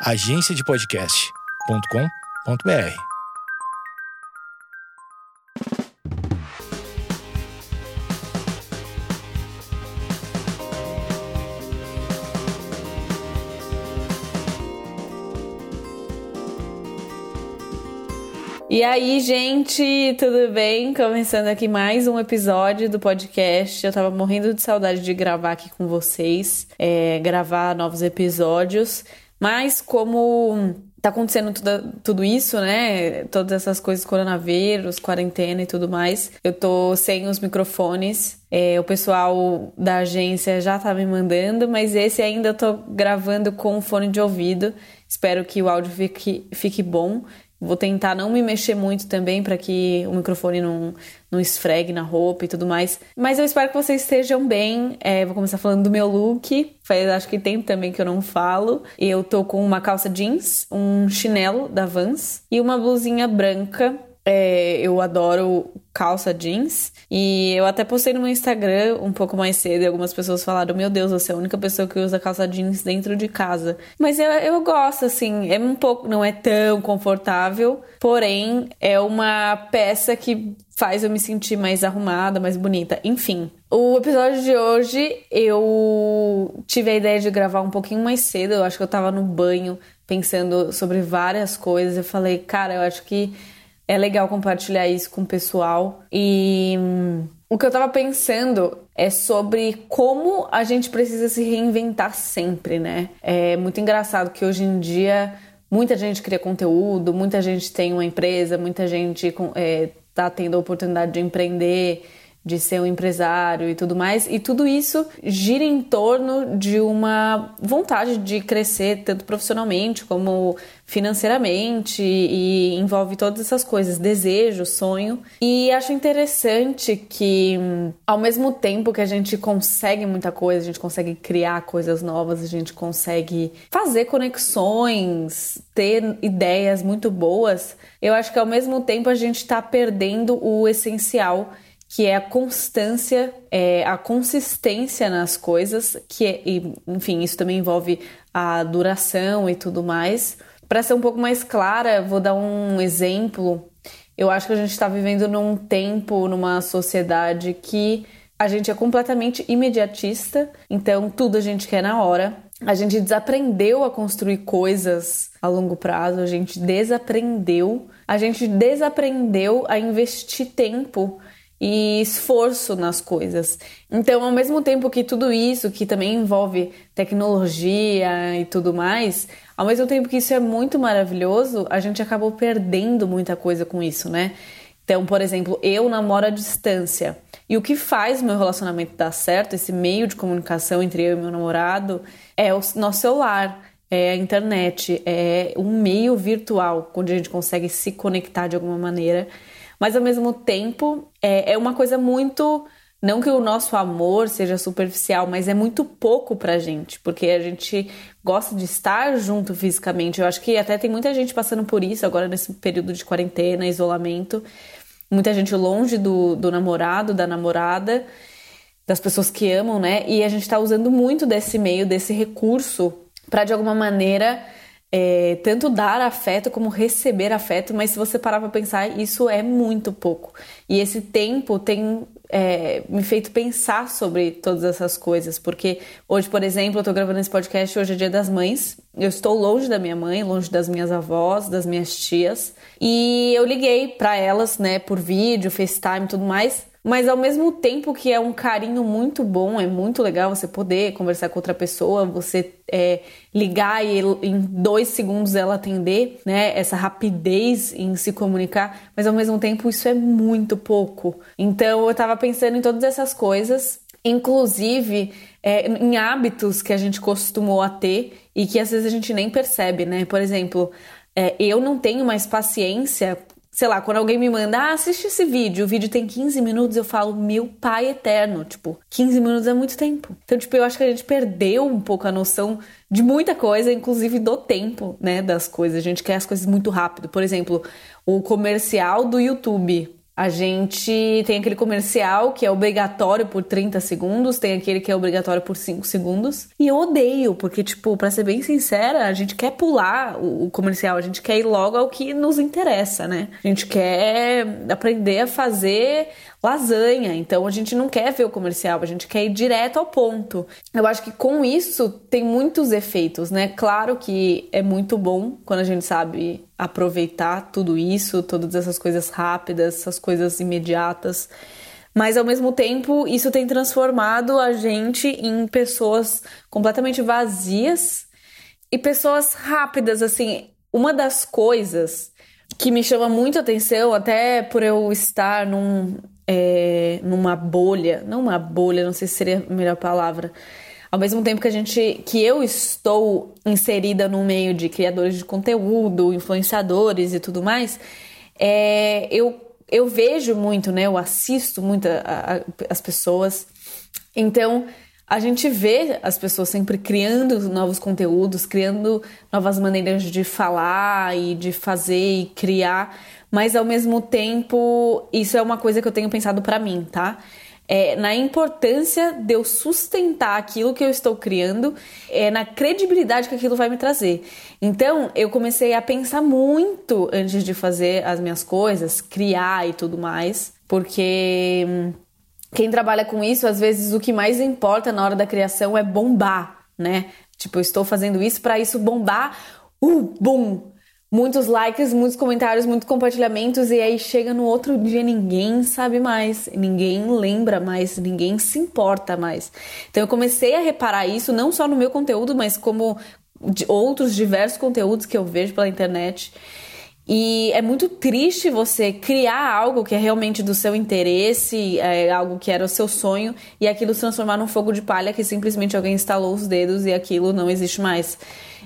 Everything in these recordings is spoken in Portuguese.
agenciadepodcast.com.br. E aí, gente, tudo bem? Começando aqui mais um episódio do podcast. Eu tava morrendo de saudade de gravar aqui com vocês, é, gravar novos episódios. Mas como tá acontecendo tudo, tudo isso, né? Todas essas coisas, coronavírus, quarentena e tudo mais. Eu tô sem os microfones. É, o pessoal da agência já tá me mandando, mas esse ainda eu tô gravando com fone de ouvido. Espero que o áudio fique, fique bom. Vou tentar não me mexer muito também para que o microfone não, não esfregue na roupa e tudo mais. Mas eu espero que vocês estejam bem. É, vou começar falando do meu look. Faz acho que tempo também que eu não falo. Eu tô com uma calça jeans, um chinelo da Vans e uma blusinha branca é, eu adoro calça jeans e eu até postei no meu Instagram um pouco mais cedo e algumas pessoas falaram: Meu Deus, você é a única pessoa que usa calça jeans dentro de casa. Mas eu, eu gosto, assim, é um pouco, não é tão confortável, porém é uma peça que faz eu me sentir mais arrumada, mais bonita. Enfim, o episódio de hoje eu tive a ideia de gravar um pouquinho mais cedo. Eu acho que eu tava no banho pensando sobre várias coisas. Eu falei, cara, eu acho que é legal compartilhar isso com o pessoal. E hum, o que eu tava pensando é sobre como a gente precisa se reinventar sempre, né? É muito engraçado que hoje em dia muita gente cria conteúdo, muita gente tem uma empresa, muita gente é, tá tendo a oportunidade de empreender de ser um empresário e tudo mais. E tudo isso gira em torno de uma vontade de crescer, tanto profissionalmente como financeiramente, e envolve todas essas coisas, desejo, sonho. E acho interessante que, ao mesmo tempo que a gente consegue muita coisa, a gente consegue criar coisas novas, a gente consegue fazer conexões, ter ideias muito boas, eu acho que ao mesmo tempo a gente está perdendo o essencial que é a constância, é a consistência nas coisas, que é, e, enfim, isso também envolve a duração e tudo mais. Para ser um pouco mais clara, vou dar um exemplo. Eu acho que a gente está vivendo num tempo, numa sociedade que a gente é completamente imediatista, então tudo a gente quer na hora. A gente desaprendeu a construir coisas a longo prazo, a gente desaprendeu, a gente desaprendeu a investir tempo e esforço nas coisas. Então, ao mesmo tempo que tudo isso, que também envolve tecnologia e tudo mais, ao mesmo tempo que isso é muito maravilhoso, a gente acabou perdendo muita coisa com isso, né? Então, por exemplo, eu namoro à distância. E o que faz meu relacionamento dar certo, esse meio de comunicação entre eu e meu namorado, é o nosso celular, é a internet, é um meio virtual onde a gente consegue se conectar de alguma maneira mas ao mesmo tempo é, é uma coisa muito. Não que o nosso amor seja superficial, mas é muito pouco pra gente, porque a gente gosta de estar junto fisicamente. Eu acho que até tem muita gente passando por isso agora nesse período de quarentena, isolamento. Muita gente longe do, do namorado, da namorada, das pessoas que amam, né? E a gente tá usando muito desse meio, desse recurso, para de alguma maneira é, tanto dar afeto como receber afeto, mas se você parar para pensar, isso é muito pouco. E esse tempo tem é, me feito pensar sobre todas essas coisas, porque hoje, por exemplo, eu tô gravando esse podcast, hoje é dia das mães, eu estou longe da minha mãe, longe das minhas avós, das minhas tias, e eu liguei para elas, né, por vídeo, FaceTime e tudo mais, mas ao mesmo tempo que é um carinho muito bom, é muito legal você poder conversar com outra pessoa, você é, ligar e em dois segundos ela atender, né? Essa rapidez em se comunicar, mas ao mesmo tempo isso é muito pouco. Então eu tava pensando em todas essas coisas, inclusive é, em hábitos que a gente costumou a ter e que às vezes a gente nem percebe, né? Por exemplo, é, eu não tenho mais paciência sei lá, quando alguém me manda, ah, assiste esse vídeo, o vídeo tem 15 minutos, eu falo, meu pai eterno, tipo, 15 minutos é muito tempo. Então, tipo, eu acho que a gente perdeu um pouco a noção de muita coisa, inclusive do tempo, né, das coisas. A gente quer as coisas muito rápido. Por exemplo, o comercial do YouTube. A gente tem aquele comercial que é obrigatório por 30 segundos, tem aquele que é obrigatório por 5 segundos. E eu odeio, porque, tipo, pra ser bem sincera, a gente quer pular o comercial, a gente quer ir logo ao que nos interessa, né? A gente quer aprender a fazer lasanha, então a gente não quer ver o comercial, a gente quer ir direto ao ponto. Eu acho que com isso tem muitos efeitos, né? Claro que é muito bom quando a gente sabe aproveitar tudo isso, todas essas coisas rápidas, essas coisas imediatas. Mas ao mesmo tempo, isso tem transformado a gente em pessoas completamente vazias e pessoas rápidas, assim. Uma das coisas que me chama muito atenção, até por eu estar num, é, numa bolha, não uma bolha, não sei se seria a melhor palavra. Ao mesmo tempo que a gente, que eu estou inserida no meio de criadores de conteúdo, influenciadores e tudo mais, é, eu, eu vejo muito, né? Eu assisto muito a, a, as pessoas. Então, a gente vê as pessoas sempre criando novos conteúdos, criando novas maneiras de falar e de fazer e criar, mas ao mesmo tempo, isso é uma coisa que eu tenho pensado para mim, tá? É, na importância de eu sustentar aquilo que eu estou criando, é, na credibilidade que aquilo vai me trazer. Então, eu comecei a pensar muito antes de fazer as minhas coisas, criar e tudo mais, porque hum, quem trabalha com isso, às vezes o que mais importa na hora da criação é bombar, né? Tipo, eu estou fazendo isso para isso bombar, uh, bum! Muitos likes, muitos comentários, muitos compartilhamentos, e aí chega no outro dia ninguém sabe mais, ninguém lembra mais, ninguém se importa mais. Então eu comecei a reparar isso não só no meu conteúdo, mas como de outros diversos conteúdos que eu vejo pela internet. E é muito triste você criar algo que é realmente do seu interesse, é algo que era o seu sonho, e aquilo se transformar num fogo de palha que simplesmente alguém instalou os dedos e aquilo não existe mais.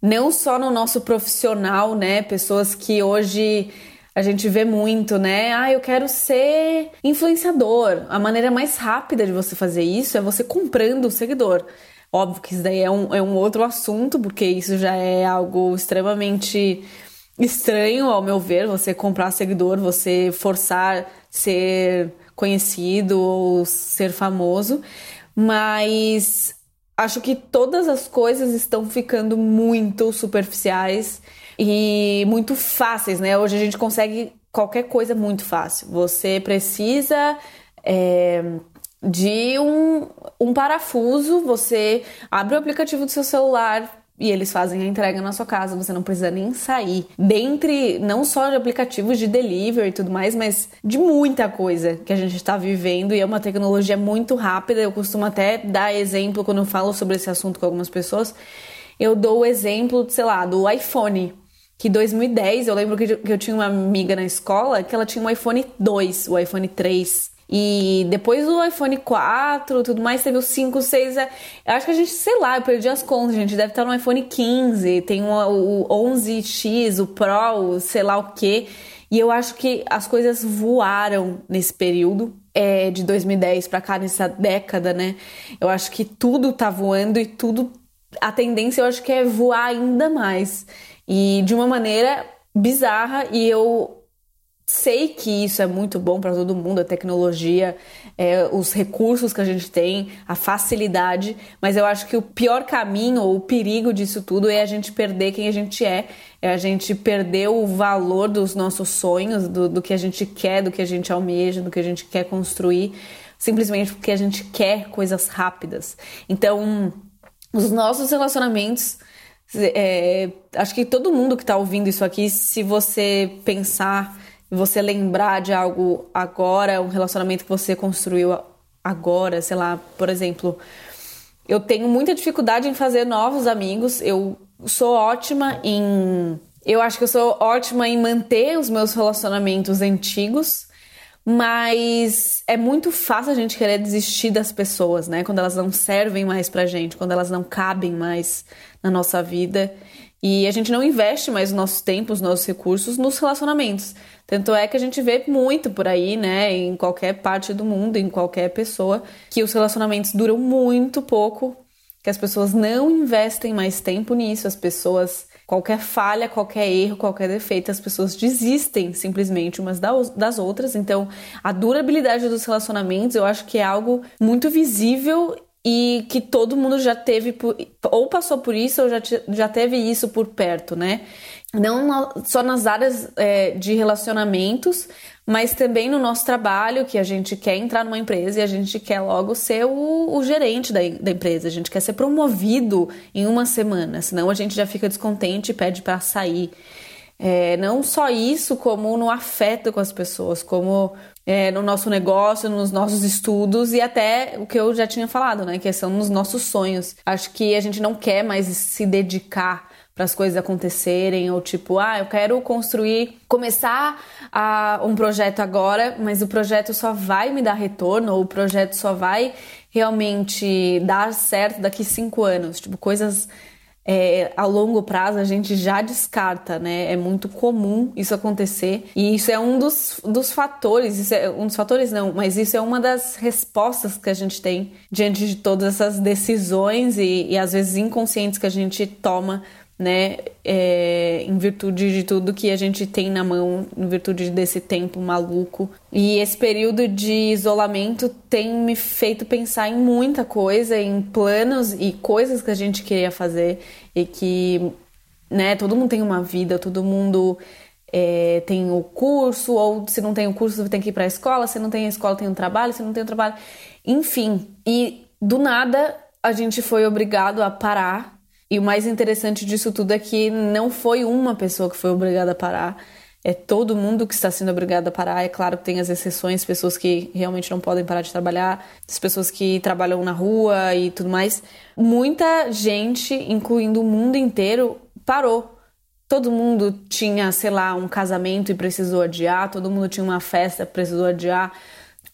Não só no nosso profissional, né? Pessoas que hoje a gente vê muito, né? Ah, eu quero ser influenciador. A maneira mais rápida de você fazer isso é você comprando o seguidor. Óbvio que isso daí é um, é um outro assunto, porque isso já é algo extremamente estranho, ao meu ver, você comprar seguidor, você forçar ser conhecido ou ser famoso, mas acho que todas as coisas estão ficando muito superficiais e muito fáceis, né? Hoje a gente consegue qualquer coisa muito fácil. Você precisa é, de um, um parafuso, você abre o aplicativo do seu celular, e eles fazem a entrega na sua casa, você não precisa nem sair. Dentre não só de aplicativos de delivery e tudo mais, mas de muita coisa que a gente está vivendo e é uma tecnologia muito rápida. Eu costumo até dar exemplo quando eu falo sobre esse assunto com algumas pessoas. Eu dou o exemplo, sei lá, do iPhone. Que 2010, eu lembro que eu tinha uma amiga na escola que ela tinha um iPhone 2, o iPhone 3. E depois do iPhone 4 tudo mais, teve o 5, 6. É... Eu acho que a gente, sei lá, eu perdi as contas, gente deve estar no iPhone 15, tem o, o 11X, o Pro, sei lá o que. E eu acho que as coisas voaram nesse período. É, de 2010 para cá, nessa década, né? Eu acho que tudo tá voando e tudo. A tendência eu acho que é voar ainda mais. E de uma maneira bizarra, e eu sei que isso é muito bom para todo mundo, a tecnologia, é, os recursos que a gente tem, a facilidade, mas eu acho que o pior caminho ou o perigo disso tudo é a gente perder quem a gente é, é a gente perder o valor dos nossos sonhos, do, do que a gente quer, do que a gente almeja, do que a gente quer construir, simplesmente porque a gente quer coisas rápidas. Então, os nossos relacionamentos. É, acho que todo mundo que está ouvindo isso aqui, se você pensar você lembrar de algo agora, um relacionamento que você construiu agora, sei lá, por exemplo, eu tenho muita dificuldade em fazer novos amigos. Eu sou ótima em. Eu acho que eu sou ótima em manter os meus relacionamentos antigos, mas é muito fácil a gente querer desistir das pessoas, né? Quando elas não servem mais pra gente, quando elas não cabem mais na nossa vida. E a gente não investe mais o nosso tempo, os nossos recursos nos relacionamentos. Tanto é que a gente vê muito por aí, né, em qualquer parte do mundo, em qualquer pessoa, que os relacionamentos duram muito pouco, que as pessoas não investem mais tempo nisso, as pessoas qualquer falha, qualquer erro, qualquer defeito, as pessoas desistem simplesmente umas das outras. Então, a durabilidade dos relacionamentos eu acho que é algo muito visível e que todo mundo já teve ou passou por isso ou já, já teve isso por perto, né? Não só nas áreas é, de relacionamentos, mas também no nosso trabalho, que a gente quer entrar numa empresa e a gente quer logo ser o, o gerente da, da, empresa, a gente quer ser promovido em uma semana, senão a gente já fica descontente e pede para sair. É, não só isso, como no afeto com as pessoas, como é, no nosso negócio, nos nossos estudos e até o que eu já tinha falado, né? Que são nos nossos sonhos. Acho que a gente não quer mais se dedicar para as coisas acontecerem, ou tipo, ah, eu quero construir, começar a, um projeto agora, mas o projeto só vai me dar retorno, ou o projeto só vai realmente dar certo daqui cinco anos. Tipo, coisas é, a longo prazo a gente já descarta, né? É muito comum isso acontecer. E isso é um dos, dos fatores, isso é um dos fatores não, mas isso é uma das respostas que a gente tem diante de todas essas decisões e, e às vezes inconscientes que a gente toma né, é, em virtude de tudo que a gente tem na mão, em virtude desse tempo maluco. E esse período de isolamento tem me feito pensar em muita coisa, em planos e coisas que a gente queria fazer e que, né, todo mundo tem uma vida, todo mundo é, tem o curso, ou se não tem o curso, tem que ir para a escola, se não tem a escola, tem um trabalho, se não tem o trabalho, enfim. E do nada a gente foi obrigado a parar e o mais interessante disso tudo é que não foi uma pessoa que foi obrigada a parar, é todo mundo que está sendo obrigado a parar. É claro que tem as exceções, pessoas que realmente não podem parar de trabalhar, as pessoas que trabalham na rua e tudo mais. Muita gente, incluindo o mundo inteiro, parou. Todo mundo tinha, sei lá, um casamento e precisou adiar, todo mundo tinha uma festa precisou adiar,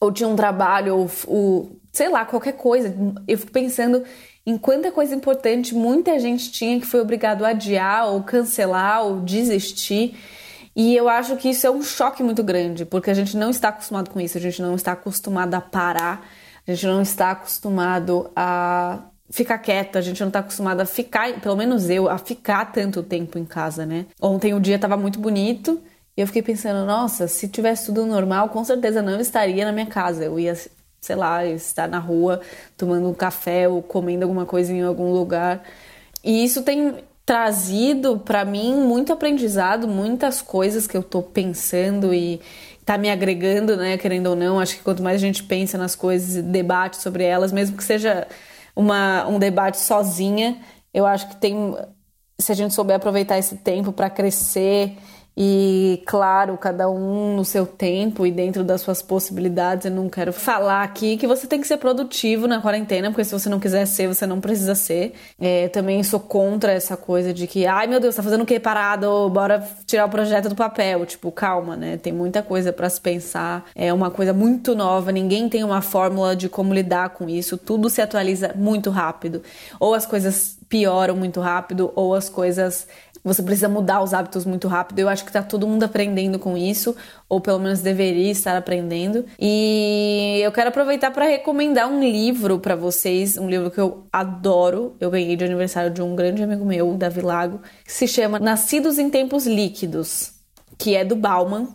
ou tinha um trabalho, ou, ou sei lá, qualquer coisa. Eu fico pensando em quanta coisa importante muita gente tinha que foi obrigado a adiar ou cancelar ou desistir. E eu acho que isso é um choque muito grande, porque a gente não está acostumado com isso, a gente não está acostumado a parar, a gente não está acostumado a ficar quieta, a gente não está acostumado a ficar, pelo menos eu, a ficar tanto tempo em casa, né? Ontem o dia estava muito bonito e eu fiquei pensando, nossa, se tivesse tudo normal, com certeza não estaria na minha casa, eu ia sei lá, estar na rua tomando um café ou comendo alguma coisa em algum lugar. E isso tem trazido para mim muito aprendizado, muitas coisas que eu tô pensando e tá me agregando, né, querendo ou não. Acho que quanto mais a gente pensa nas coisas e debate sobre elas, mesmo que seja uma, um debate sozinha, eu acho que tem se a gente souber aproveitar esse tempo para crescer e claro, cada um no seu tempo e dentro das suas possibilidades. Eu não quero falar aqui que você tem que ser produtivo na quarentena, porque se você não quiser ser, você não precisa ser. É, também sou contra essa coisa de que, ai meu Deus, tá fazendo o que parado? Bora tirar o projeto do papel. Tipo, calma, né? Tem muita coisa para se pensar. É uma coisa muito nova, ninguém tem uma fórmula de como lidar com isso. Tudo se atualiza muito rápido. Ou as coisas pioram muito rápido, ou as coisas você precisa mudar os hábitos muito rápido. Eu acho que tá todo mundo aprendendo com isso, ou pelo menos deveria estar aprendendo. E eu quero aproveitar para recomendar um livro para vocês, um livro que eu adoro. Eu ganhei de aniversário de um grande amigo meu, Davi Lago, que se chama Nascidos em Tempos Líquidos, que é do Bauman.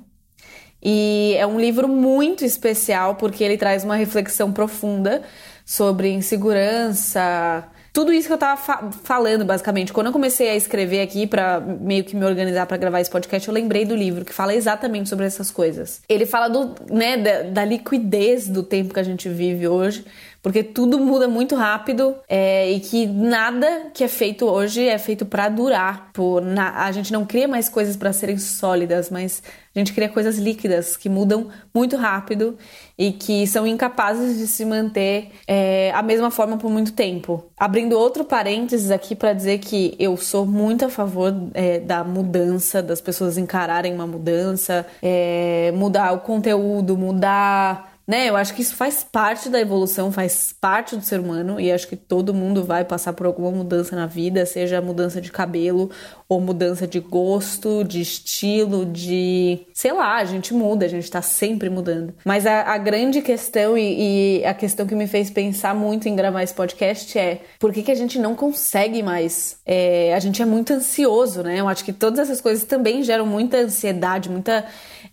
E é um livro muito especial porque ele traz uma reflexão profunda sobre insegurança, tudo isso que eu tava fa falando, basicamente. Quando eu comecei a escrever aqui para meio que me organizar para gravar esse podcast, eu lembrei do livro que fala exatamente sobre essas coisas. Ele fala do, né, da, da liquidez do tempo que a gente vive hoje, porque tudo muda muito rápido é, e que nada que é feito hoje é feito para durar. Por, na, a gente não cria mais coisas para serem sólidas, mas a gente cria coisas líquidas que mudam muito rápido e que são incapazes de se manter é, a mesma forma por muito tempo. Abrindo outro parênteses aqui para dizer que eu sou muito a favor é, da mudança, das pessoas encararem uma mudança, é, mudar o conteúdo, mudar né? Eu acho que isso faz parte da evolução, faz parte do ser humano e acho que todo mundo vai passar por alguma mudança na vida, seja mudança de cabelo ou mudança de gosto, de estilo, de. sei lá, a gente muda, a gente tá sempre mudando. Mas a, a grande questão e, e, a questão que me fez pensar muito em gravar esse podcast é por que, que a gente não consegue mais? É, a gente é muito ansioso, né? Eu acho que todas essas coisas também geram muita ansiedade, muita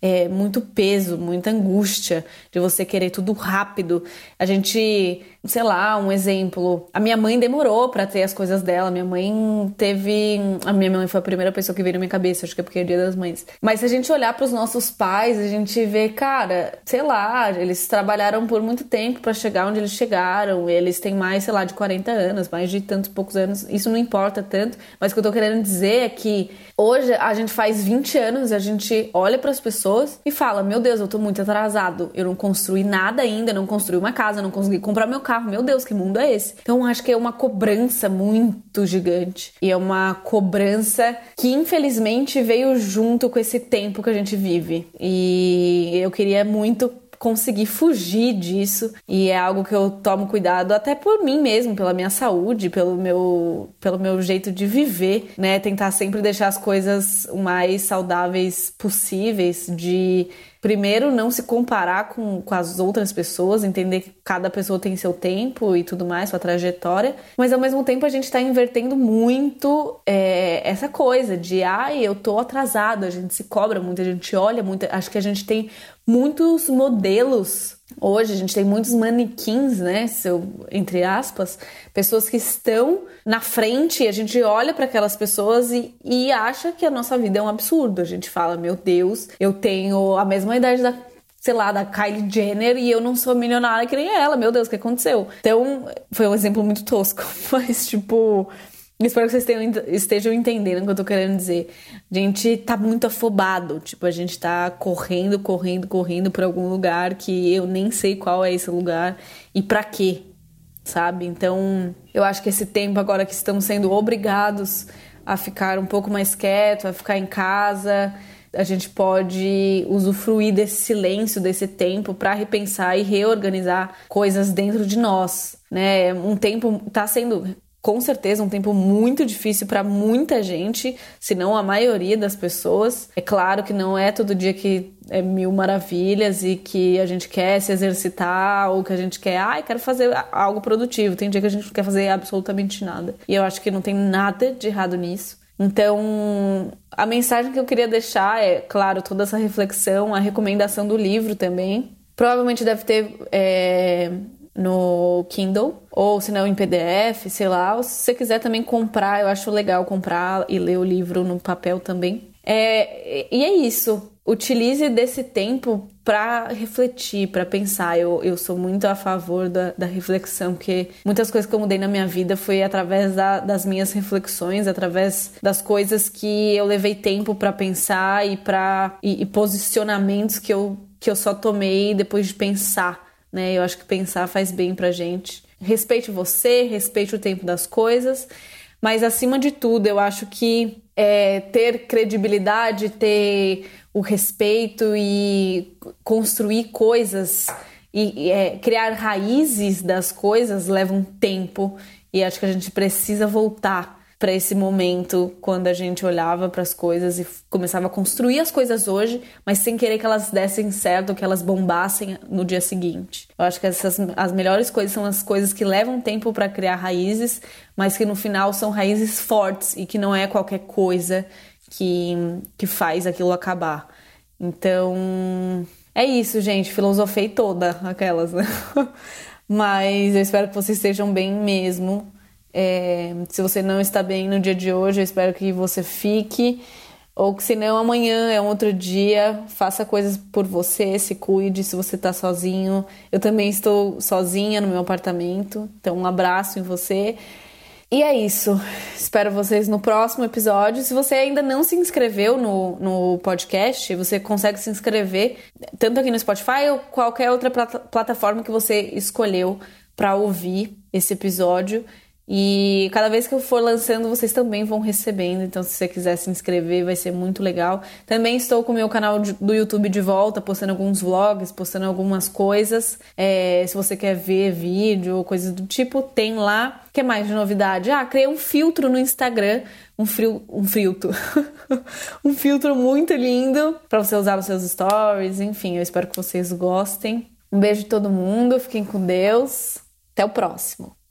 é, muito peso, muita angústia de você querer tudo rápido. A gente, sei lá, um exemplo. A minha mãe demorou para ter as coisas dela. Minha mãe teve. A minha mãe foi a primeira pessoa que veio na minha cabeça, acho que é porque é o dia das mães. Mas se a gente olhar para os nossos pais, a gente vê, cara, sei lá, eles trabalharam por muito tempo para chegar onde eles chegaram. Eles têm mais, sei lá, de 40 anos, mais de tantos poucos anos. Isso não importa tanto. Mas o que eu tô querendo dizer é que hoje a gente faz 20 anos e a gente olha para as pessoas pessoas e fala: Meu Deus, eu tô muito atrasado, eu não construí nada ainda, não construí uma casa, não consegui comprar meu carro. Meu Deus, que mundo é esse? Então acho que é uma cobrança muito gigante e é uma cobrança que infelizmente veio junto com esse tempo que a gente vive. E eu queria muito conseguir fugir disso e é algo que eu tomo cuidado até por mim mesmo, pela minha saúde, pelo meu, pelo meu jeito de viver, né? Tentar sempre deixar as coisas o mais saudáveis possíveis, de primeiro não se comparar com, com as outras pessoas, entender que cada pessoa tem seu tempo e tudo mais, sua trajetória, mas ao mesmo tempo a gente está invertendo muito é, essa coisa de ai, eu tô atrasado, a gente se cobra muito, a gente olha muito, acho que a gente tem muitos modelos. Hoje a gente tem muitos manequins, né? Seu, entre aspas, pessoas que estão na frente a gente olha para aquelas pessoas e, e acha que a nossa vida é um absurdo. A gente fala, meu Deus, eu tenho a mesma idade da sei lá, da Kylie Jenner e eu não sou milionária que nem ela. Meu Deus, o que aconteceu? Então, foi um exemplo muito tosco, mas tipo, Espero que vocês tenham, estejam entendendo o que eu tô querendo dizer. A gente tá muito afobado. Tipo, a gente tá correndo, correndo, correndo pra algum lugar que eu nem sei qual é esse lugar e para quê, sabe? Então, eu acho que esse tempo agora que estamos sendo obrigados a ficar um pouco mais quieto, a ficar em casa, a gente pode usufruir desse silêncio, desse tempo para repensar e reorganizar coisas dentro de nós, né? Um tempo tá sendo com certeza um tempo muito difícil para muita gente, se não a maioria das pessoas. É claro que não é todo dia que é mil maravilhas e que a gente quer se exercitar ou que a gente quer, ai, ah, quero fazer algo produtivo. Tem dia que a gente não quer fazer absolutamente nada. E eu acho que não tem nada de errado nisso. Então, a mensagem que eu queria deixar é, claro, toda essa reflexão, a recomendação do livro também. Provavelmente deve ter é, no Kindle, ou se não em PDF, sei lá. Ou se você quiser também comprar, eu acho legal comprar e ler o livro no papel também. É, e é isso. Utilize desse tempo para refletir, para pensar. Eu, eu sou muito a favor da, da reflexão, porque muitas coisas que eu mudei na minha vida foi através da, das minhas reflexões, através das coisas que eu levei tempo para pensar e, pra, e, e posicionamentos que eu, que eu só tomei depois de pensar né? Eu acho que pensar faz bem pra gente. Respeite você, respeite o tempo das coisas, mas acima de tudo, eu acho que é, ter credibilidade, ter o respeito e construir coisas e é, criar raízes das coisas leva um tempo e acho que a gente precisa voltar para esse momento quando a gente olhava para as coisas e começava a construir as coisas hoje, mas sem querer que elas dessem certo, que elas bombassem no dia seguinte. Eu acho que essas as melhores coisas são as coisas que levam tempo para criar raízes, mas que no final são raízes fortes e que não é qualquer coisa que que faz aquilo acabar. Então, é isso, gente, filosofei toda aquelas, né? Mas eu espero que vocês estejam bem mesmo. É, se você não está bem no dia de hoje, eu espero que você fique. Ou que se não, amanhã é um outro dia. Faça coisas por você, se cuide se você está sozinho. Eu também estou sozinha no meu apartamento. Então, um abraço em você. E é isso. Espero vocês no próximo episódio. Se você ainda não se inscreveu no, no podcast, você consegue se inscrever tanto aqui no Spotify ou qualquer outra plataforma que você escolheu para ouvir esse episódio. E cada vez que eu for lançando, vocês também vão recebendo. Então, se você quiser se inscrever, vai ser muito legal. Também estou com o meu canal do YouTube de volta, postando alguns vlogs, postando algumas coisas. É, se você quer ver vídeo ou coisas do tipo, tem lá. O que mais de novidade? Ah, criei um filtro no Instagram. Um, frio, um filtro. um filtro muito lindo para você usar nos seus stories. Enfim, eu espero que vocês gostem. Um beijo de todo mundo. Fiquem com Deus. Até o próximo.